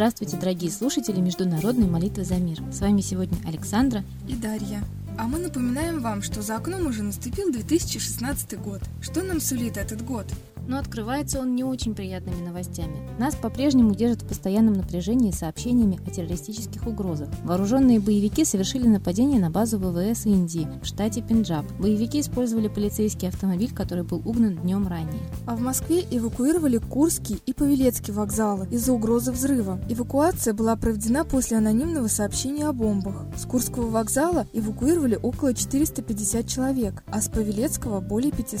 Здравствуйте, дорогие слушатели Международной молитвы за мир. С вами сегодня Александра и Дарья. А мы напоминаем вам, что за окном уже наступил 2016 год. Что нам сулит этот год? Но открывается он не очень приятными новостями. Нас по-прежнему держат в постоянном напряжении сообщениями о террористических угрозах. Вооруженные боевики совершили нападение на базу ВВС Индии в штате Пенджаб. Боевики использовали полицейский автомобиль, который был угнан днем ранее. А в Москве эвакуировали Курский и Павелецкий вокзалы из-за угрозы взрыва. Эвакуация была проведена после анонимного сообщения о бомбах. С Курского вокзала эвакуировали около 450 человек, а с Павелецкого более 500.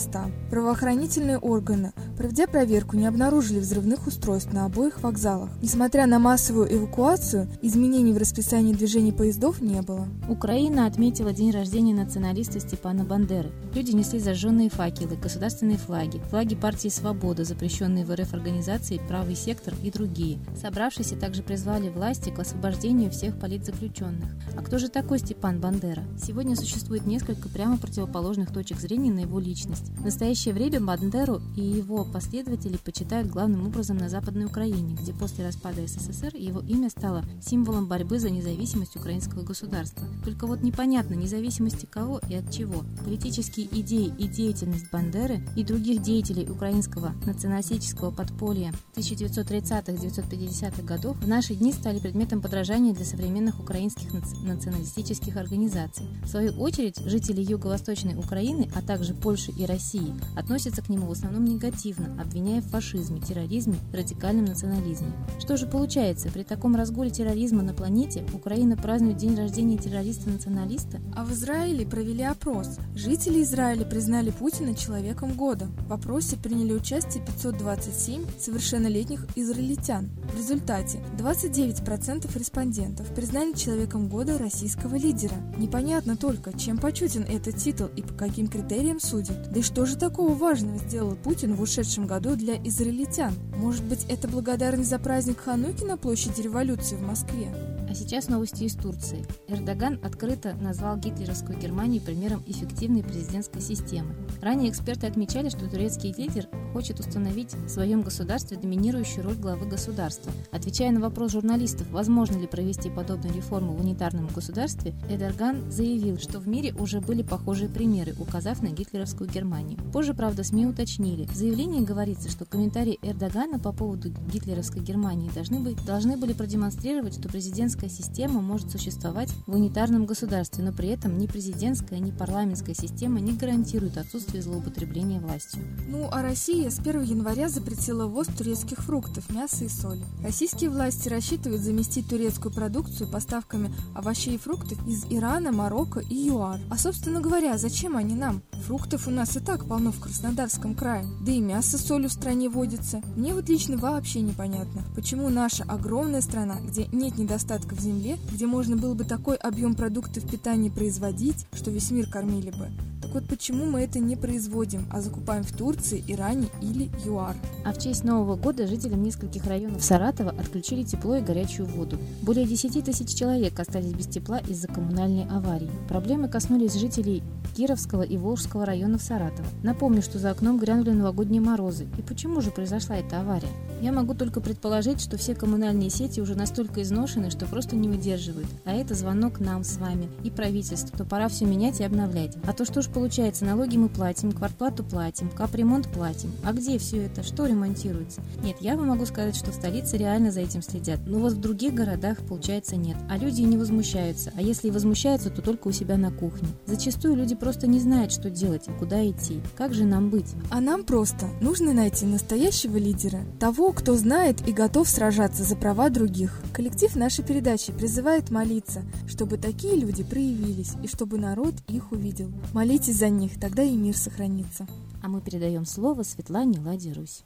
Правоохранительные органы проведя проверку, не обнаружили взрывных устройств на обоих вокзалах. Несмотря на массовую эвакуацию, изменений в расписании движений поездов не было. Украина отметила день рождения националиста Степана Бандеры. Люди несли зажженные факелы, государственные флаги, флаги партии «Свобода», запрещенные в РФ организации «Правый сектор» и другие. Собравшиеся также призвали власти к освобождению всех политзаключенных. А кто же такой Степан Бандера? Сегодня существует несколько прямо противоположных точек зрения на его личность. В настоящее время Бандеру и его его последователи почитают главным образом на Западной Украине, где после распада СССР его имя стало символом борьбы за независимость украинского государства. Только вот непонятно, независимости кого и от чего. Политические идеи и деятельность Бандеры и других деятелей украинского националистического подполья 1930-1950-х годов в наши дни стали предметом подражания для современных украинских националистических организаций. В свою очередь, жители Юго-Восточной Украины, а также Польши и России относятся к нему в основном негативно негативно, обвиняя в фашизме, терроризме, радикальном национализме. Что же получается, при таком разгуле терроризма на планете Украина празднует день рождения террориста-националиста? А в Израиле провели опрос. Жители Израиля признали Путина человеком года. В опросе приняли участие 527 совершеннолетних израильтян. В результате 29% респондентов признали человеком года российского лидера. Непонятно только, чем почетен этот титул и по каким критериям судят. Да и что же такого важного сделал Путин в ушедшем году для израильтян. Может быть, это благодарность за праздник Хануки на площади революции в Москве? А сейчас новости из Турции. Эрдоган открыто назвал гитлеровскую Германию примером эффективной президентской системы. Ранее эксперты отмечали, что турецкий лидер хочет установить в своем государстве доминирующую роль главы государства. Отвечая на вопрос журналистов, возможно ли провести подобную реформу в унитарном государстве, Эрдоган заявил, что в мире уже были похожие примеры, указав на гитлеровскую Германию. Позже, правда, СМИ уточнили. В заявлении говорится, что комментарии Эрдогана по поводу гитлеровской Германии должны, быть, должны были продемонстрировать, что президентская парламентская система может существовать в унитарном государстве, но при этом ни президентская, ни парламентская система не гарантируют отсутствие злоупотребления властью. Ну, а Россия с 1 января запретила ввоз турецких фруктов, мяса и соли. Российские власти рассчитывают заместить турецкую продукцию поставками овощей и фруктов из Ирана, Марокко и ЮАР. А, собственно говоря, зачем они нам? Фруктов у нас и так полно в Краснодарском крае, да и мясо с солью в стране водится. Мне вот лично вообще непонятно, почему наша огромная страна, где нет недостатка в земле, где можно было бы такой объем продуктов питания производить, что весь мир кормили бы. Так вот почему мы это не производим, а закупаем в Турции, Иране или ЮАР? А в честь Нового года жителям нескольких районов Саратова отключили тепло и горячую воду. Более 10 тысяч человек остались без тепла из-за коммунальной аварии. Проблемы коснулись жителей Кировского и Волжского районов Саратова. Напомню, что за окном грянули новогодние морозы. И почему же произошла эта авария? Я могу только предположить, что все коммунальные сети уже настолько изношены, что просто не выдерживают. А это звонок нам с вами и правительству, то пора все менять и обновлять. А то что ж получается, налоги мы платим, квартплату платим, капремонт платим. А где все это? Что ремонтируется? Нет, я вам могу сказать, что в столице реально за этим следят. Но вот в других городах, получается, нет. А люди не возмущаются. А если и возмущаются, то только у себя на кухне. Зачастую люди просто не знают, что делать и куда идти. Как же нам быть? А нам просто нужно найти настоящего лидера. Того, кто знает и готов сражаться за права других. Коллектив нашей передачи призывает молиться, чтобы такие люди проявились и чтобы народ их увидел. Молитесь за них, тогда и мир сохранится. А мы передаем слово Светлане Ладе Русь.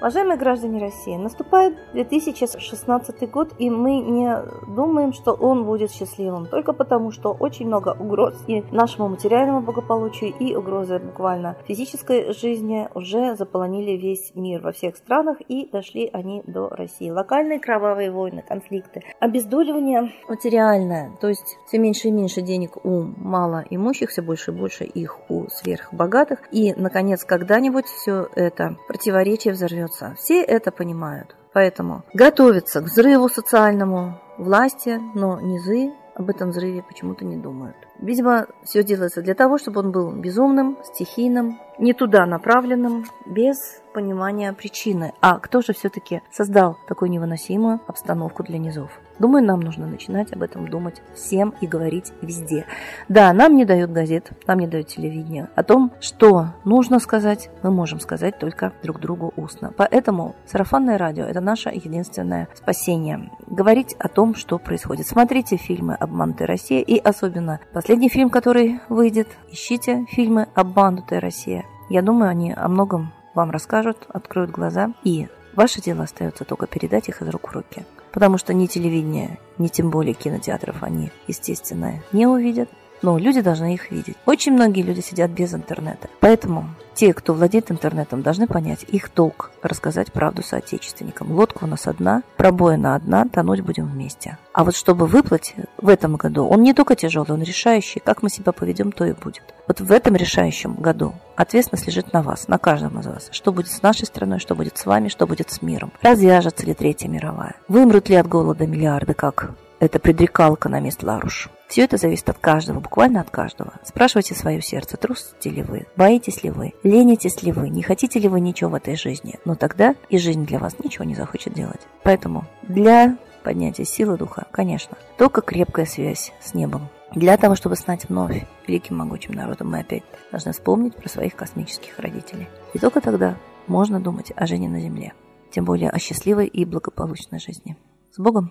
Уважаемые граждане России, наступает 2016 год, и мы не думаем, что он будет счастливым, только потому, что очень много угроз и нашему материальному благополучию, и угрозы буквально физической жизни уже заполонили весь мир во всех странах, и дошли они до России. Локальные кровавые войны, конфликты, обездоливание материальное, то есть все меньше и меньше денег у малоимущих, все больше и больше их у сверхбогатых, и, наконец, когда-нибудь все это противоречие взорвется начнется. Все это понимают. Поэтому готовятся к взрыву социальному власти, но низы об этом взрыве почему-то не думают. Видимо, все делается для того, чтобы он был безумным, стихийным, не туда направленным, без понимания причины. А кто же все-таки создал такую невыносимую обстановку для низов? Думаю, нам нужно начинать об этом думать всем и говорить везде. Да, нам не дают газет, нам не дают телевидение. О том, что нужно сказать, мы можем сказать только друг другу устно. Поэтому сарафанное радио – это наше единственное спасение. Говорить о том, что происходит. Смотрите фильмы «Обманутая Россия» и особенно последний фильм, который выйдет. Ищите фильмы «Обманутая Россия». Я думаю, они о многом вам расскажут, откроют глаза, и ваше дело остается только передать их из рук в руки. Потому что ни телевидение, ни тем более кинотеатров они, естественно, не увидят. Но люди должны их видеть. Очень многие люди сидят без интернета. Поэтому те, кто владеет интернетом, должны понять их долг рассказать правду соотечественникам. Лодка у нас одна, пробоина одна, тонуть будем вместе. А вот чтобы выплыть в этом году, он не только тяжелый, он решающий. Как мы себя поведем, то и будет. Вот в этом решающем году ответственность лежит на вас, на каждом из вас. Что будет с нашей страной, что будет с вами, что будет с миром. Развяжется ли Третья мировая? Вымрут ли от голода миллиарды, как это предрекал экономист Ларуш. Все это зависит от каждого, буквально от каждого. Спрашивайте свое сердце, трусите ли вы, боитесь ли вы, ленитесь ли вы, не хотите ли вы ничего в этой жизни. Но тогда и жизнь для вас ничего не захочет делать. Поэтому для поднятия силы духа, конечно, только крепкая связь с небом. Для того, чтобы стать вновь великим могучим народом, мы опять должны вспомнить про своих космических родителей. И только тогда можно думать о жизни на Земле, тем более о счастливой и благополучной жизни. С Богом!